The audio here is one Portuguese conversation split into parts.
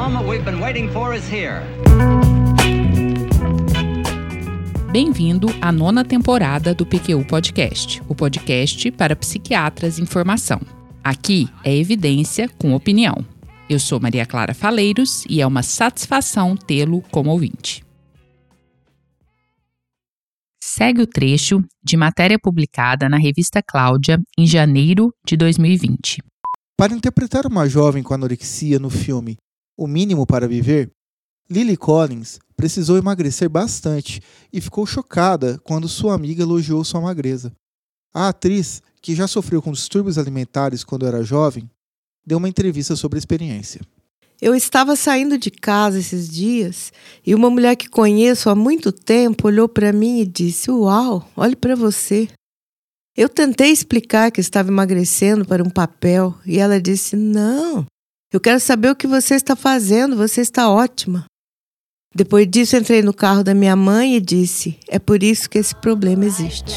moment we've been waiting for is here. Bem-vindo à nona temporada do PQU Podcast, o podcast para psiquiatras em formação. Aqui é evidência com opinião. Eu sou Maria Clara Faleiros e é uma satisfação tê-lo como ouvinte. Segue o trecho de matéria publicada na revista Cláudia em janeiro de 2020. Para interpretar uma jovem com anorexia no filme O Mínimo para Viver, Lily Collins precisou emagrecer bastante e ficou chocada quando sua amiga elogiou sua magreza. A atriz, que já sofreu com distúrbios alimentares quando era jovem, deu uma entrevista sobre a experiência. Eu estava saindo de casa esses dias e uma mulher que conheço há muito tempo olhou para mim e disse: Uau, olhe para você. Eu tentei explicar que estava emagrecendo para um papel e ela disse: Não, eu quero saber o que você está fazendo, você está ótima. Depois disso, entrei no carro da minha mãe e disse: É por isso que esse problema existe.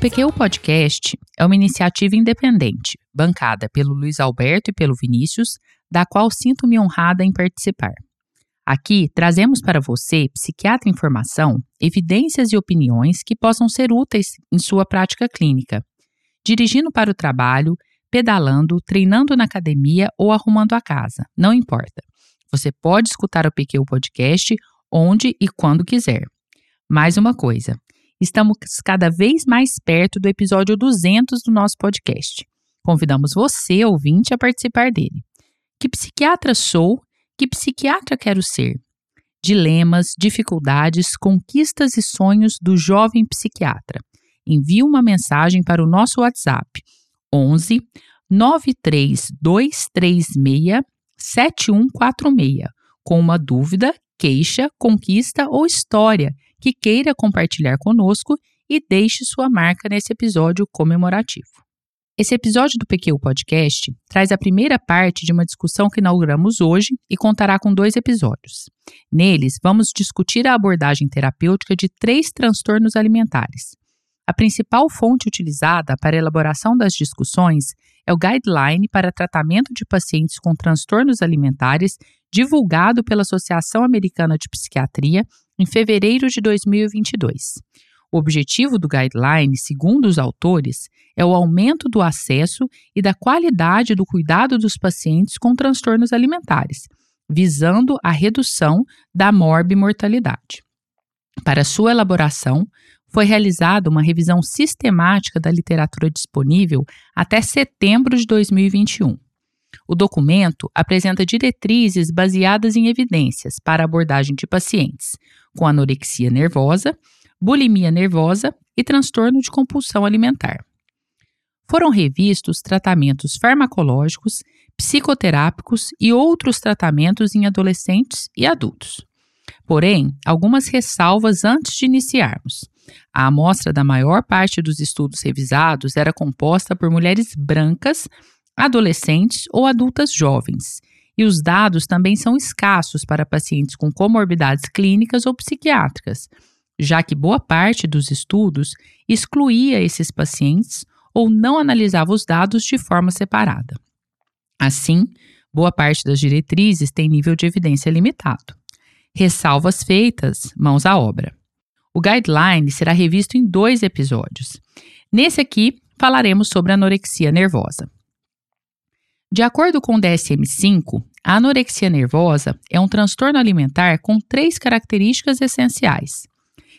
PQ Podcast é uma iniciativa independente, bancada pelo Luiz Alberto e pelo Vinícius, da qual sinto-me honrada em participar. Aqui trazemos para você, psiquiatra em formação, evidências e opiniões que possam ser úteis em sua prática clínica, dirigindo para o trabalho, pedalando, treinando na academia ou arrumando a casa, não importa. Você pode escutar o PQ Podcast onde e quando quiser. Mais uma coisa, estamos cada vez mais perto do episódio 200 do nosso podcast. Convidamos você, ouvinte, a participar dele. Que psiquiatra sou que psiquiatra quero ser? Dilemas, dificuldades, conquistas e sonhos do jovem psiquiatra. Envie uma mensagem para o nosso WhatsApp 11 93236 7146 com uma dúvida, queixa, conquista ou história que queira compartilhar conosco e deixe sua marca nesse episódio comemorativo. Esse episódio do PQ Podcast traz a primeira parte de uma discussão que inauguramos hoje e contará com dois episódios. Neles, vamos discutir a abordagem terapêutica de três transtornos alimentares. A principal fonte utilizada para a elaboração das discussões é o Guideline para Tratamento de Pacientes com Transtornos Alimentares, divulgado pela Associação Americana de Psiquiatria em fevereiro de 2022. O objetivo do guideline, segundo os autores, é o aumento do acesso e da qualidade do cuidado dos pacientes com transtornos alimentares, visando a redução da morbimortalidade. Para sua elaboração, foi realizada uma revisão sistemática da literatura disponível até setembro de 2021. O documento apresenta diretrizes baseadas em evidências para abordagem de pacientes com anorexia nervosa bulimia nervosa e transtorno de compulsão alimentar. Foram revistos tratamentos farmacológicos, psicoterápicos e outros tratamentos em adolescentes e adultos. Porém, algumas ressalvas antes de iniciarmos. A amostra da maior parte dos estudos revisados era composta por mulheres brancas, adolescentes ou adultas jovens, e os dados também são escassos para pacientes com comorbidades clínicas ou psiquiátricas, já que boa parte dos estudos excluía esses pacientes ou não analisava os dados de forma separada. Assim, boa parte das diretrizes tem nível de evidência limitado. Ressalvas feitas, mãos à obra. O guideline será revisto em dois episódios. Nesse aqui, falaremos sobre anorexia nervosa. De acordo com o DSM-5, a anorexia nervosa é um transtorno alimentar com três características essenciais: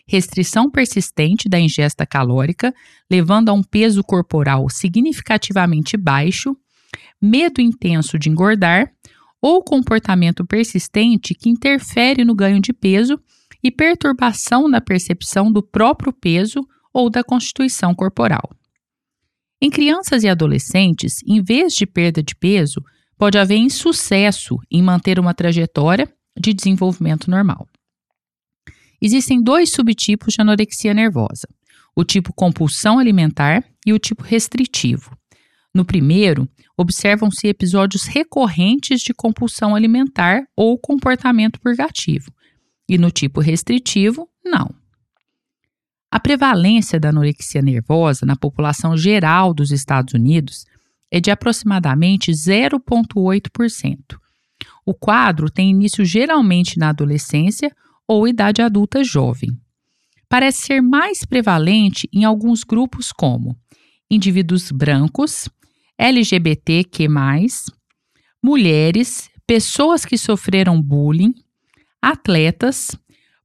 restrição persistente da ingesta calórica, levando a um peso corporal significativamente baixo, medo intenso de engordar ou comportamento persistente que interfere no ganho de peso e perturbação na percepção do próprio peso ou da constituição corporal. Em crianças e adolescentes, em vez de perda de peso, pode haver insucesso em manter uma trajetória de desenvolvimento normal. Existem dois subtipos de anorexia nervosa: o tipo compulsão alimentar e o tipo restritivo. No primeiro, observam-se episódios recorrentes de compulsão alimentar ou comportamento purgativo, e no tipo restritivo, não. A prevalência da anorexia nervosa na população geral dos Estados Unidos é de aproximadamente 0,8%. O quadro tem início geralmente na adolescência ou idade adulta jovem. Parece ser mais prevalente em alguns grupos como indivíduos brancos, LGBTQ+, mulheres, pessoas que sofreram bullying, atletas,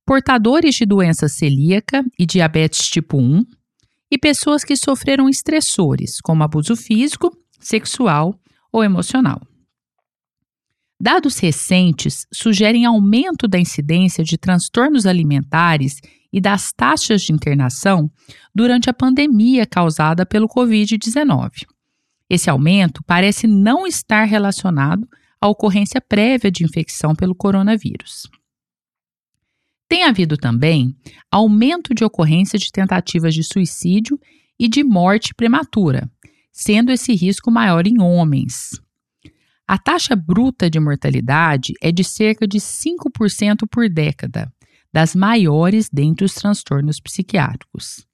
portadores de doença celíaca e diabetes tipo 1 e pessoas que sofreram estressores, como abuso físico, sexual ou emocional. Dados recentes sugerem aumento da incidência de transtornos alimentares e das taxas de internação durante a pandemia causada pelo Covid-19. Esse aumento parece não estar relacionado à ocorrência prévia de infecção pelo coronavírus. Tem havido também aumento de ocorrência de tentativas de suicídio e de morte prematura, sendo esse risco maior em homens. A taxa bruta de mortalidade é de cerca de 5% por década, das maiores dentre os transtornos psiquiátricos.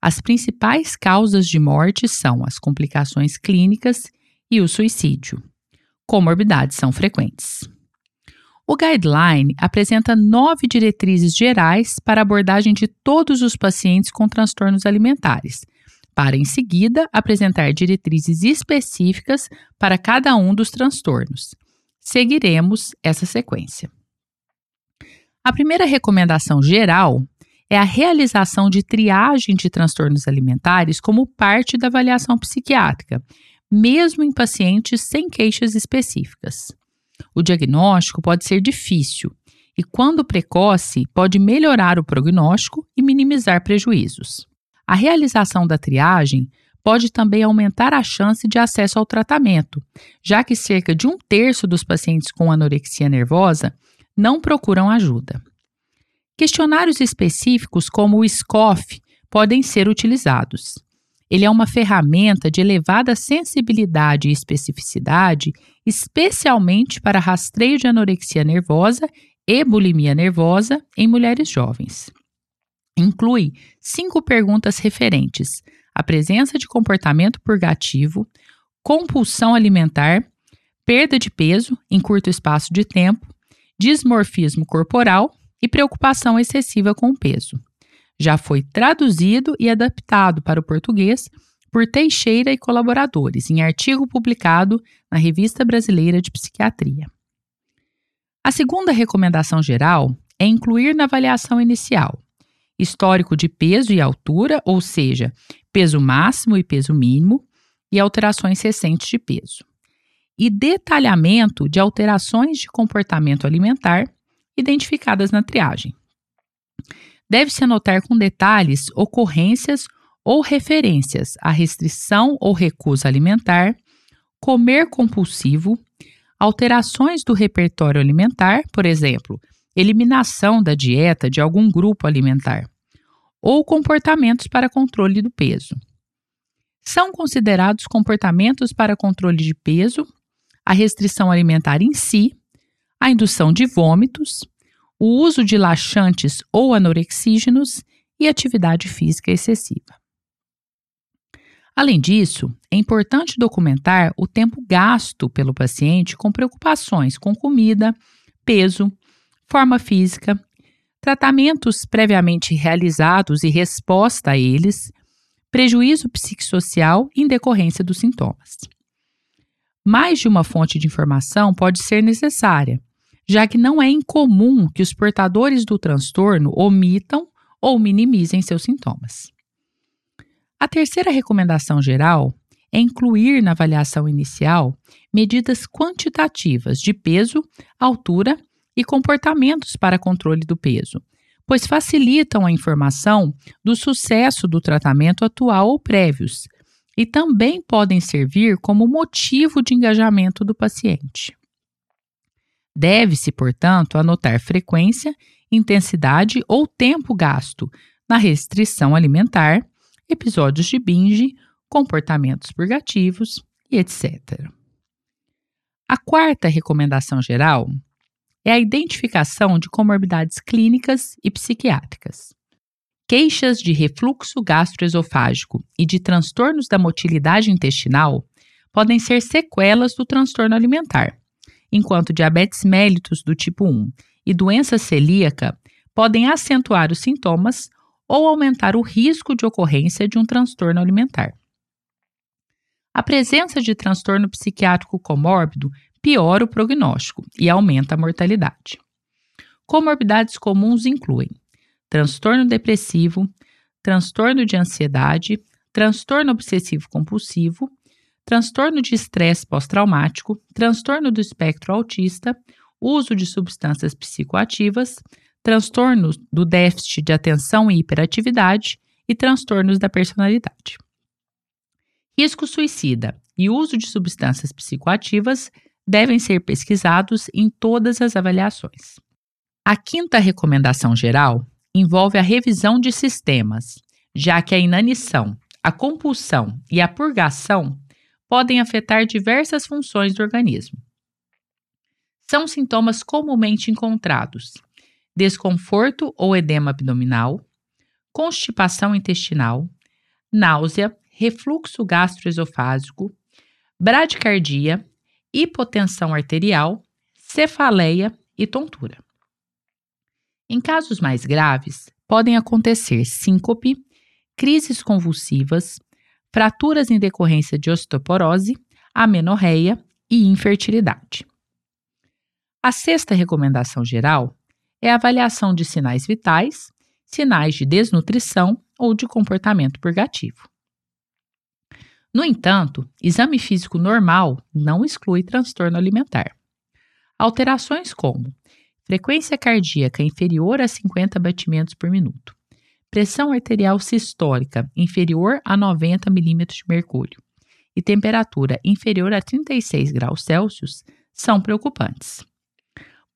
As principais causas de morte são as complicações clínicas e o suicídio. Comorbidades são frequentes. O guideline apresenta nove diretrizes gerais para abordagem de todos os pacientes com transtornos alimentares, para em seguida apresentar diretrizes específicas para cada um dos transtornos. Seguiremos essa sequência. A primeira recomendação geral é a realização de triagem de transtornos alimentares como parte da avaliação psiquiátrica, mesmo em pacientes sem queixas específicas. O diagnóstico pode ser difícil e, quando precoce, pode melhorar o prognóstico e minimizar prejuízos. A realização da triagem pode também aumentar a chance de acesso ao tratamento, já que cerca de um terço dos pacientes com anorexia nervosa não procuram ajuda. Questionários específicos, como o SCOFF, podem ser utilizados. Ele é uma ferramenta de elevada sensibilidade e especificidade, especialmente para rastreio de anorexia nervosa e bulimia nervosa em mulheres jovens. Inclui cinco perguntas referentes à presença de comportamento purgativo, compulsão alimentar, perda de peso em curto espaço de tempo, dismorfismo corporal e preocupação excessiva com o peso. Já foi traduzido e adaptado para o português por Teixeira e colaboradores em artigo publicado na Revista Brasileira de Psiquiatria. A segunda recomendação geral é incluir na avaliação inicial histórico de peso e altura, ou seja, peso máximo e peso mínimo, e alterações recentes de peso, e detalhamento de alterações de comportamento alimentar identificadas na triagem. Deve-se anotar com detalhes ocorrências ou referências à restrição ou recusa alimentar, comer compulsivo, alterações do repertório alimentar, por exemplo, eliminação da dieta de algum grupo alimentar, ou comportamentos para controle do peso. São considerados comportamentos para controle de peso a restrição alimentar em si, a indução de vômitos, o uso de laxantes ou anorexígenos e atividade física excessiva. Além disso, é importante documentar o tempo gasto pelo paciente com preocupações com comida, peso, forma física, tratamentos previamente realizados e resposta a eles, prejuízo psicossocial em decorrência dos sintomas. Mais de uma fonte de informação pode ser necessária, já que não é incomum que os portadores do transtorno omitam ou minimizem seus sintomas. A terceira recomendação geral é incluir na avaliação inicial medidas quantitativas de peso, altura e comportamentos para controle do peso, pois facilitam a informação do sucesso do tratamento atual ou prévios e também podem servir como motivo de engajamento do paciente. Deve-se, portanto, anotar frequência, intensidade ou tempo gasto na restrição alimentar, episódios de binge, comportamentos purgativos e etc. A quarta recomendação geral é a identificação de comorbidades clínicas e psiquiátricas. Queixas de refluxo gastroesofágico e de transtornos da motilidade intestinal podem ser sequelas do transtorno alimentar, enquanto diabetes mellitus do tipo 1 e doença celíaca podem acentuar os sintomas ou aumentar o risco de ocorrência de um transtorno alimentar. A presença de transtorno psiquiátrico comórbido piora o prognóstico e aumenta a mortalidade. Comorbidades comuns incluem transtorno depressivo, transtorno de ansiedade, transtorno obsessivo compulsivo, transtorno de estresse pós-traumático, transtorno do espectro autista, uso de substâncias psicoativas, transtornos do déficit de atenção e hiperatividade e transtornos da personalidade. Risco suicida e uso de substâncias psicoativas devem ser pesquisados em todas as avaliações. A quinta recomendação geral envolve a revisão de sistemas, já que a inanição, a compulsão e a purgação podem afetar diversas funções do organismo. São sintomas comumente encontrados: desconforto ou edema abdominal, constipação intestinal, náusea, refluxo gastroesofágico, bradicardia, hipotensão arterial, cefaleia e tontura. Em casos mais graves, podem acontecer síncope, crises convulsivas, fraturas em decorrência de osteoporose, amenorreia e infertilidade. A sexta recomendação geral é a avaliação de sinais vitais, sinais de desnutrição ou de comportamento purgativo. No entanto, exame físico normal não exclui transtorno alimentar. Alterações como frequência cardíaca inferior a 50 batimentos por minuto, pressão arterial sistólica inferior a 90 milímetros de mercúrio e temperatura inferior a 36 graus Celsius são preocupantes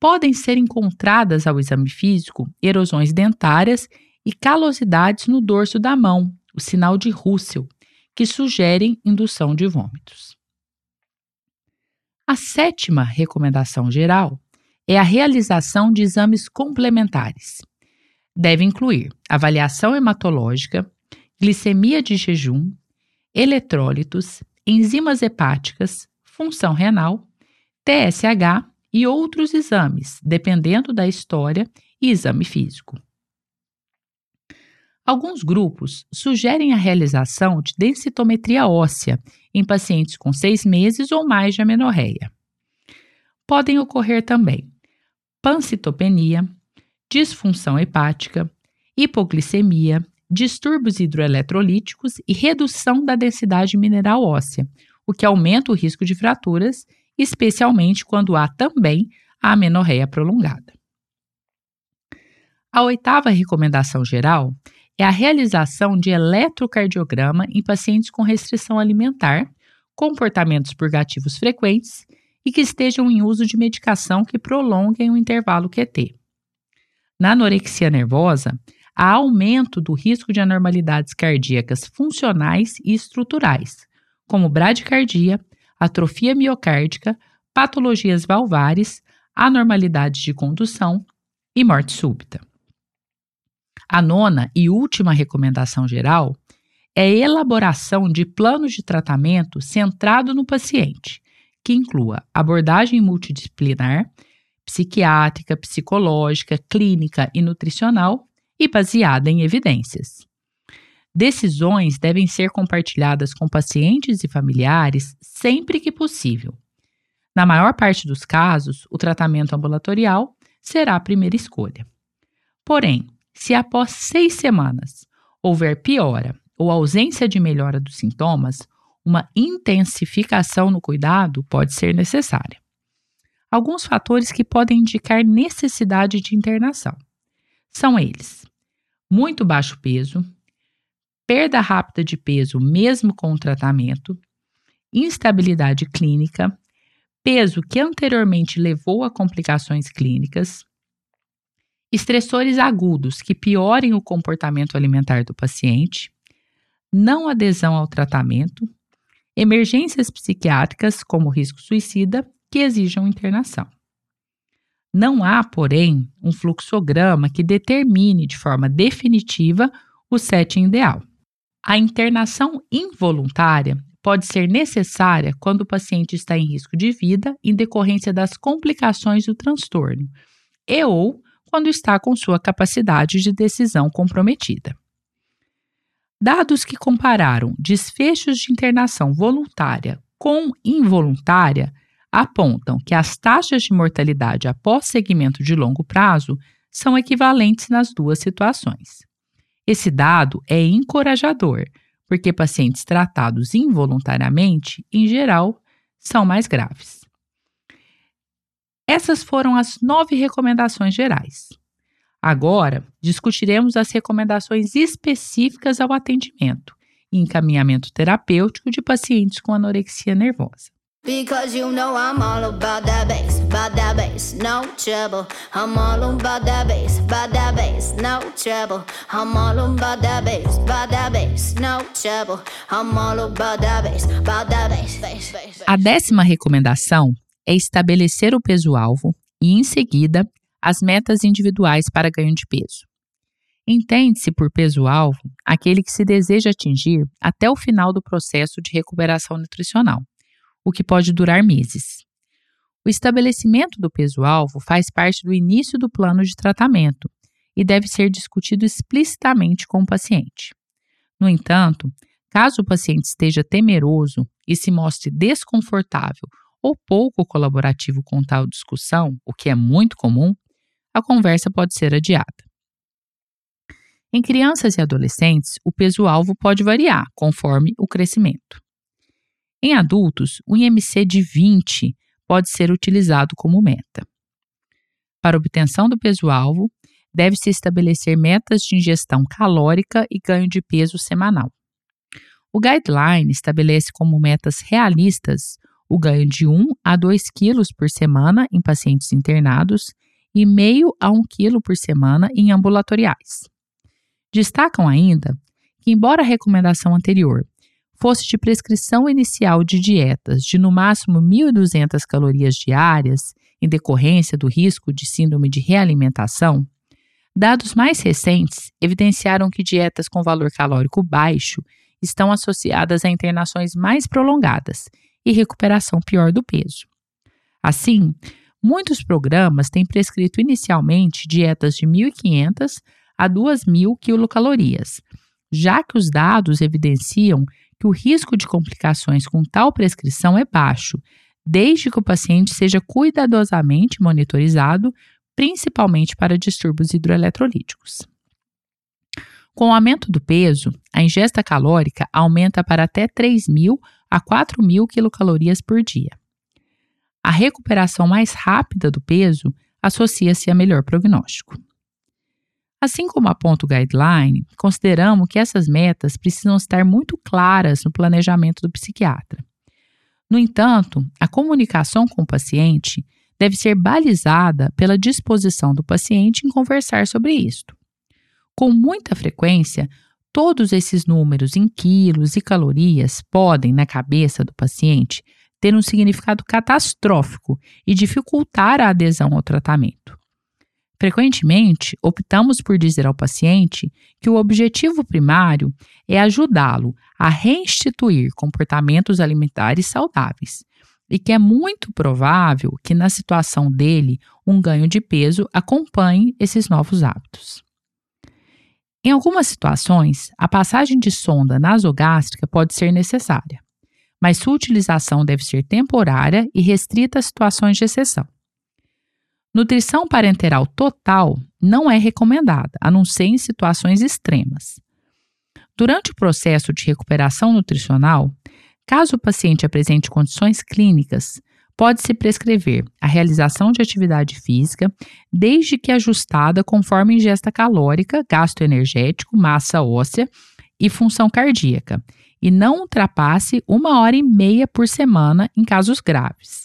podem ser encontradas ao exame físico erosões dentárias e calosidades no dorso da mão, o sinal de Russell, que sugerem indução de vômitos. A sétima recomendação geral é a realização de exames complementares. Deve incluir avaliação hematológica, glicemia de jejum, eletrólitos, enzimas hepáticas, função renal, TSH e outros exames, dependendo da história e exame físico. Alguns grupos sugerem a realização de densitometria óssea em pacientes com seis meses ou mais de amenorreia. Podem ocorrer também pancitopenia, disfunção hepática, hipoglicemia, distúrbios hidroeletrolíticos e redução da densidade mineral óssea, o que aumenta o risco de fraturas especialmente quando há também a amenorreia prolongada. A oitava recomendação geral é a realização de eletrocardiograma em pacientes com restrição alimentar, comportamentos purgativos frequentes e que estejam em uso de medicação que prolonguem o intervalo QT. Na anorexia nervosa, há aumento do risco de anormalidades cardíacas funcionais e estruturais, como bradicardia, atrofia miocárdica, patologias valvares, anormalidades de condução e morte súbita. A nona e última recomendação geral é a elaboração de planos de tratamento centrado no paciente, que inclua abordagem multidisciplinar, psiquiátrica, psicológica, clínica e nutricional e baseada em evidências. Decisões devem ser compartilhadas com pacientes e familiares sempre que possível. Na maior parte dos casos, o tratamento ambulatorial será a primeira escolha. Porém, se após seis semanas houver piora ou ausência de melhora dos sintomas, uma intensificação no cuidado pode ser necessária. Alguns fatores que podem indicar necessidade de internação são eles: muito baixo peso, perda rápida de peso mesmo com o tratamento, instabilidade clínica, peso que anteriormente levou a complicações clínicas, estressores agudos que piorem o comportamento alimentar do paciente, não adesão ao tratamento, emergências psiquiátricas, como risco suicida, que exijam internação. Não há, porém, um fluxograma que determine de forma definitiva o setting ideal. A internação involuntária pode ser necessária quando o paciente está em risco de vida em decorrência das complicações do transtorno e ou quando está com sua capacidade de decisão comprometida. Dados que compararam desfechos de internação voluntária com involuntária apontam que as taxas de mortalidade após segmento de longo prazo são equivalentes nas duas situações. Esse dado é encorajador, porque pacientes tratados involuntariamente, em geral, são mais graves. Essas foram as nove recomendações gerais. Agora, discutiremos as recomendações específicas ao atendimento e encaminhamento terapêutico de pacientes com anorexia nervosa. Because you know I'm all about that bass, about that bass, no trouble. I'm all about that bass, about that bass, no trouble. I'm all about that bass, about that bass, no trouble. I'm all about that bass, about that bass. A décima recomendação é estabelecer o peso-alvo e, em seguida, as metas individuais para ganho de peso. Entende-se por peso-alvo aquele que se deseja atingir até o final do processo de recuperação nutricional o que pode durar meses. O estabelecimento do peso-alvo faz parte do início do plano de tratamento e deve ser discutido explicitamente com o paciente. No entanto, caso o paciente esteja temeroso e se mostre desconfortável ou pouco colaborativo com tal discussão, o que é muito comum, a conversa pode ser adiada. Em crianças e adolescentes, o peso-alvo pode variar conforme o crescimento. Em adultos, o IMC de 20 pode ser utilizado como meta. Para obtenção do peso-alvo, deve-se estabelecer metas de ingestão calórica e ganho de peso semanal. O guideline estabelece como metas realistas o ganho de 1 a 2 quilos por semana em pacientes internados e meio a 1 quilo por semana em ambulatoriais. Destacam ainda que, embora a recomendação anterior fosse de prescrição inicial de dietas de no máximo 1.200 calorias diárias, em decorrência do risco de síndrome de realimentação, dados mais recentes evidenciaram que dietas com valor calórico baixo estão associadas a internações mais prolongadas e recuperação pior do peso. Assim, muitos programas têm prescrito inicialmente dietas de 1.500 a 2.000 quilocalorias, já que os dados evidenciam que o risco de complicações com tal prescrição é baixo, desde que o paciente seja cuidadosamente monitorizado, principalmente para distúrbios hidroeletrolíticos. Com o aumento do peso, a ingesta calórica aumenta para até 3.000 a 4.000 quilocalorias por dia. A recuperação mais rápida do peso associa-se a melhor prognóstico. Assim como aponta o guideline, consideramos que essas metas precisam estar muito claras no planejamento do psiquiatra. No entanto, a comunicação com o paciente deve ser balizada pela disposição do paciente em conversar sobre isto. Com muita frequência, todos esses números em quilos e calorias podem, na cabeça do paciente, ter um significado catastrófico e dificultar a adesão ao tratamento. Frequentemente, optamos por dizer ao paciente que o objetivo primário é ajudá-lo a reinstituir comportamentos alimentares saudáveis e que é muito provável que na situação dele um ganho de peso acompanhe esses novos hábitos. Em algumas situações, a passagem de sonda nasogástrica pode ser necessária, mas sua utilização deve ser temporária e restrita a situações de exceção. Nutrição parenteral total não é recomendada, a não ser em situações extremas. Durante o processo de recuperação nutricional, caso o paciente apresente condições clínicas, pode-se prescrever a realização de atividade física, desde que ajustada conforme ingesta calórica, gasto energético, massa óssea e função cardíaca, e não ultrapasse uma hora e meia por semana em casos graves.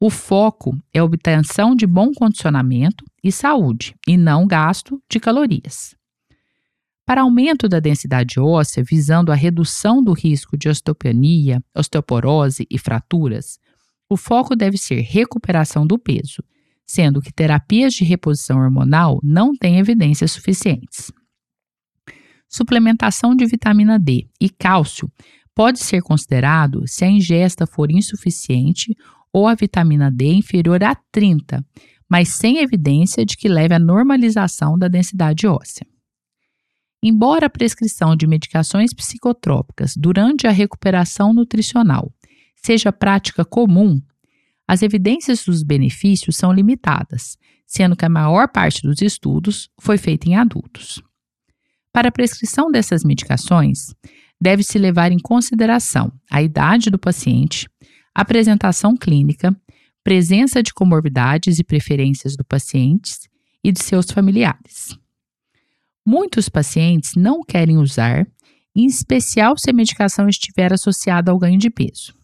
O foco é a obtenção de bom condicionamento e saúde, e não gasto de calorias. Para aumento da densidade óssea, visando a redução do risco de osteopenia, osteoporose e fraturas, o foco deve ser recuperação do peso, sendo que terapias de reposição hormonal não têm evidências suficientes. Suplementação de vitamina D e cálcio pode ser considerado se a ingesta for insuficiente ou a vitamina D inferior a 30, mas sem evidência de que leve à normalização da densidade óssea. Embora a prescrição de medicações psicotrópicas durante a recuperação nutricional seja prática comum, as evidências dos benefícios são limitadas, sendo que a maior parte dos estudos foi feita em adultos. Para a prescrição dessas medicações, deve-se levar em consideração a idade do paciente, apresentação clínica, presença de comorbidades e preferências do paciente e de seus familiares. Muitos pacientes não querem usar, em especial se a medicação estiver associada ao ganho de peso.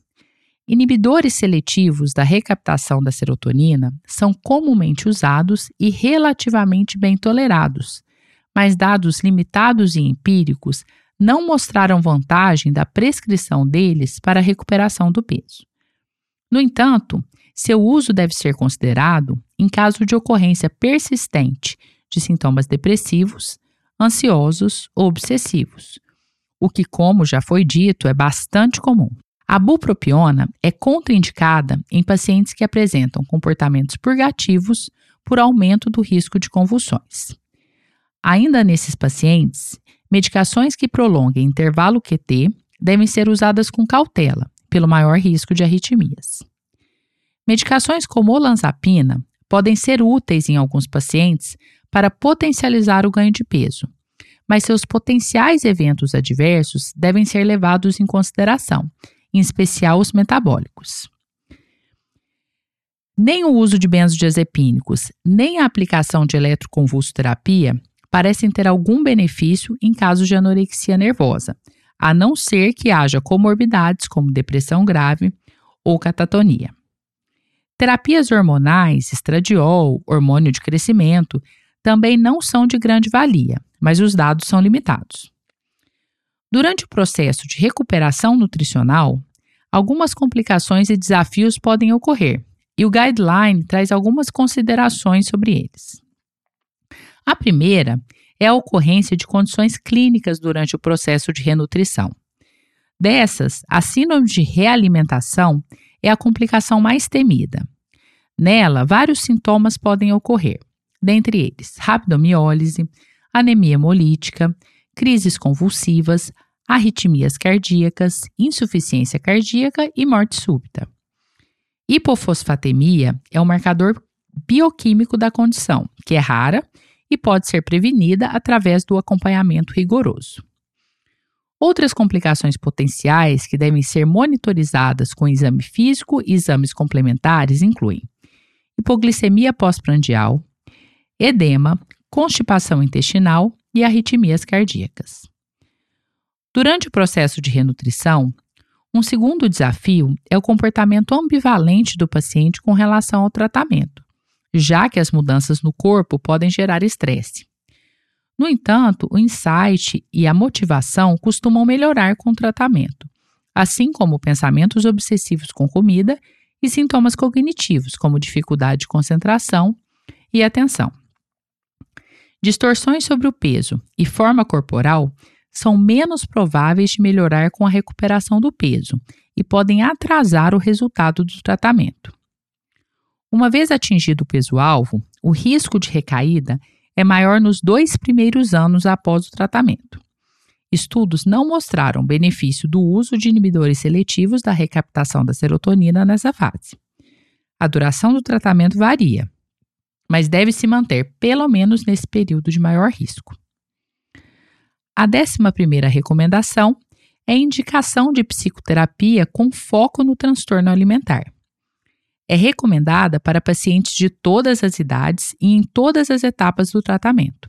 Inibidores seletivos da recaptação da serotonina são comumente usados e relativamente bem tolerados, mas dados limitados e empíricos não mostraram vantagem da prescrição deles para a recuperação do peso. No entanto, seu uso deve ser considerado em caso de ocorrência persistente de sintomas depressivos, ansiosos ou obsessivos, o que, como já foi dito, é bastante comum. A bupropiona é contraindicada em pacientes que apresentam comportamentos purgativos por aumento do risco de convulsões. Ainda nesses pacientes, medicações que prolonguem intervalo QT devem ser usadas com cautela, pelo maior risco de arritmias. Medicações como olanzapina podem ser úteis em alguns pacientes para potencializar o ganho de peso, mas seus potenciais eventos adversos devem ser levados em consideração em especial os metabólicos. Nem o uso de benzodiazepínicos, nem a aplicação de eletroconvulsoterapia parecem ter algum benefício em casos de anorexia nervosa, a não ser que haja comorbidades como depressão grave ou catatonia. Terapias hormonais, estradiol, hormônio de crescimento, também não são de grande valia, mas os dados são limitados. Durante o processo de recuperação nutricional, algumas complicações e desafios podem ocorrer, e o guideline traz algumas considerações sobre eles. A primeira é a ocorrência de condições clínicas durante o processo de renutrição. Dessas, a síndrome de realimentação é a complicação mais temida. Nela, vários sintomas podem ocorrer, dentre eles rabdomiólise, anemia hemolítica, crises convulsivas, arritmias cardíacas, insuficiência cardíaca e morte súbita. Hipofosfatemia é um marcador bioquímico da condição, que é rara e pode ser prevenida através do acompanhamento rigoroso. Outras complicações potenciais que devem ser monitorizadas com exame físico e exames complementares incluem hipoglicemia pós-prandial, edema, constipação intestinal e arritmias cardíacas. Durante o processo de renutrição, um segundo desafio é o comportamento ambivalente do paciente com relação ao tratamento, já que as mudanças no corpo podem gerar estresse. No entanto, o insight e a motivação costumam melhorar com o tratamento, assim como pensamentos obsessivos com comida e sintomas cognitivos, como dificuldade de concentração e atenção. Distorções sobre o peso e forma corporal são menos prováveis de melhorar com a recuperação do peso e podem atrasar o resultado do tratamento. Uma vez atingido o peso-alvo, o risco de recaída é maior nos dois primeiros anos após o tratamento. Estudos não mostraram benefício do uso de inibidores seletivos da recaptação da serotonina nessa fase. A duração do tratamento varia, mas deve se manter pelo menos nesse período de maior risco. A décima primeira recomendação é indicação de psicoterapia com foco no transtorno alimentar. É recomendada para pacientes de todas as idades e em todas as etapas do tratamento.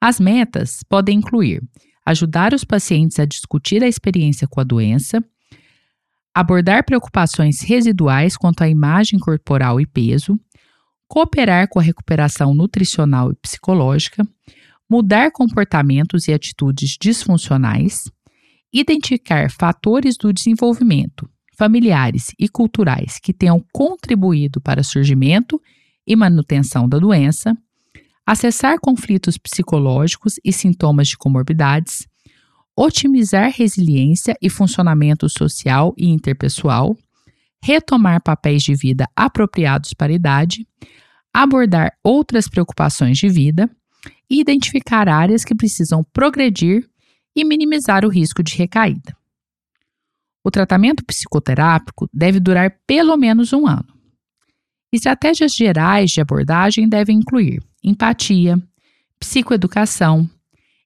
As metas podem incluir ajudar os pacientes a discutir a experiência com a doença, abordar preocupações residuais quanto à imagem corporal e peso, cooperar com a recuperação nutricional e psicológica, mudar comportamentos e atitudes disfuncionais, identificar fatores do desenvolvimento familiares e culturais que tenham contribuído para surgimento e manutenção da doença, acessar conflitos psicológicos e sintomas de comorbidades, otimizar resiliência e funcionamento social e interpessoal, retomar papéis de vida apropriados para a idade, abordar outras preocupações de vida e identificar áreas que precisam progredir e minimizar o risco de recaída. O tratamento psicoterápico deve durar pelo menos um ano. Estratégias gerais de abordagem devem incluir empatia, psicoeducação,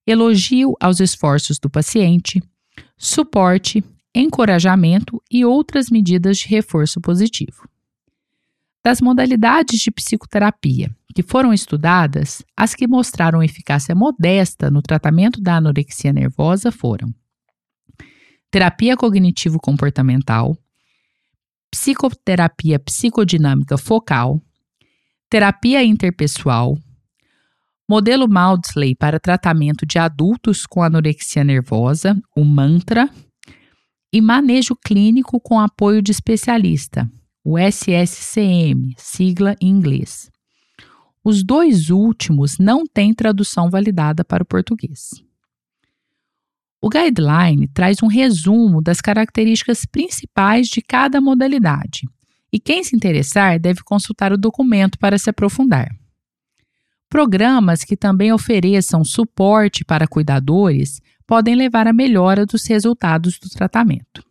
elogio aos esforços do paciente, suporte, encorajamento e outras medidas de reforço positivo. Das modalidades de psicoterapia que foram estudadas, as que mostraram eficácia modesta no tratamento da anorexia nervosa foram terapia cognitivo-comportamental, psicoterapia psicodinâmica focal, terapia interpessoal, modelo Maudsley para tratamento de adultos com anorexia nervosa, o MANTRA, e manejo clínico com apoio de especialista, o SSCM, sigla em inglês. Os dois últimos não têm tradução validada para o português. O guideline traz um resumo das características principais de cada modalidade, e quem se interessar deve consultar o documento para se aprofundar. Programas que também ofereçam suporte para cuidadores podem levar à melhora dos resultados do tratamento.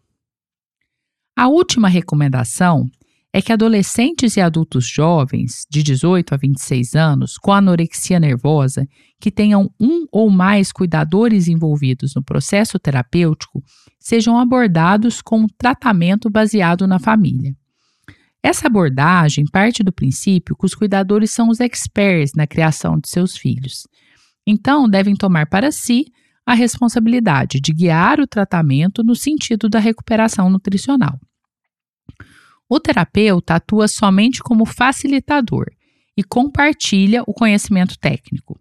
A última recomendação é que adolescentes e adultos jovens, de 18 a 26 anos, com anorexia nervosa, que tenham um ou mais cuidadores envolvidos no processo terapêutico, sejam abordados com um tratamento baseado na família. Essa abordagem parte do princípio que os cuidadores são os experts na criação de seus filhos. Então, devem tomar para si a responsabilidade de guiar o tratamento no sentido da recuperação nutricional. O terapeuta atua somente como facilitador e compartilha o conhecimento técnico.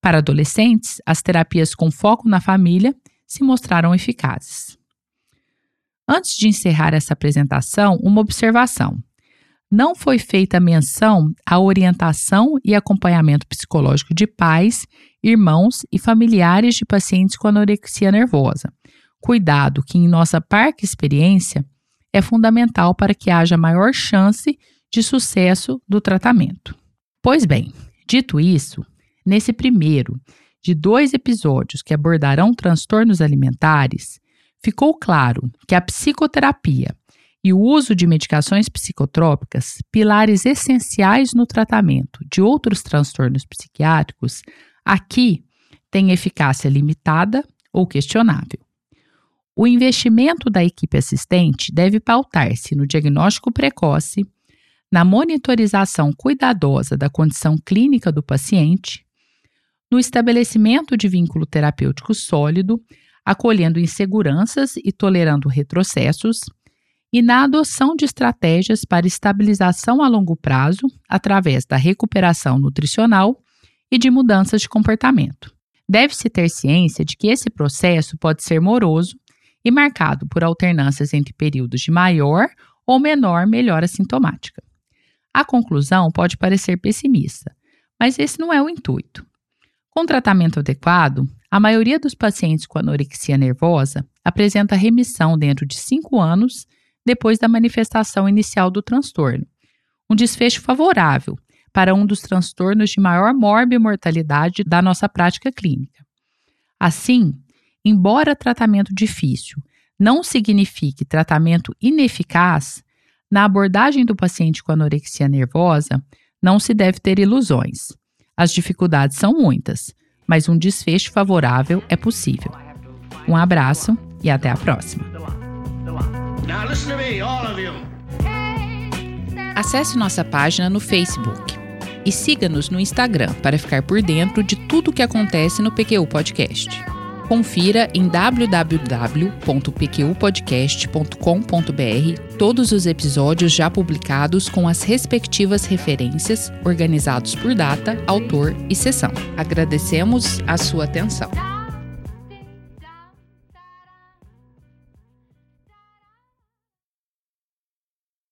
Para adolescentes, as terapias com foco na família se mostraram eficazes. Antes de encerrar essa apresentação, uma observação. Não foi feita menção à orientação e acompanhamento psicológico de pais, irmãos e familiares de pacientes com anorexia nervosa. Cuidado que, em nossa parca experiência, é fundamental para que haja maior chance de sucesso do tratamento. Pois bem, dito isso, nesse primeiro de dois episódios que abordarão transtornos alimentares, ficou claro que a psicoterapia e o uso de medicações psicotrópicas, pilares essenciais no tratamento de outros transtornos psiquiátricos, aqui têm eficácia limitada ou questionável. O investimento da equipe assistente deve pautar-se no diagnóstico precoce, na monitorização cuidadosa da condição clínica do paciente, no estabelecimento de vínculo terapêutico sólido, acolhendo inseguranças e tolerando retrocessos, e na adoção de estratégias para estabilização a longo prazo através da recuperação nutricional e de mudanças de comportamento. Deve-se ter ciência de que esse processo pode ser moroso e marcado por alternâncias entre períodos de maior ou menor melhora sintomática. A conclusão pode parecer pessimista, mas esse não é o intuito. Com tratamento adequado, a maioria dos pacientes com anorexia nervosa apresenta remissão dentro de 5 anos depois da manifestação inicial do transtorno, um desfecho favorável para um dos transtornos de maior morbimortalidade da nossa prática clínica. Assim, Embora tratamento difícil não signifique tratamento ineficaz, na abordagem do paciente com anorexia nervosa, não se deve ter ilusões. As dificuldades são muitas, mas um desfecho favorável é possível. Um abraço e até a próxima. Acesse nossa página no Facebook e siga-nos no Instagram para ficar por dentro de tudo o que acontece no PQU Podcast. Confira em www.pqpodcast.com.br todos os episódios já publicados com as respectivas referências, organizados por data, autor e sessão. Agradecemos a sua atenção.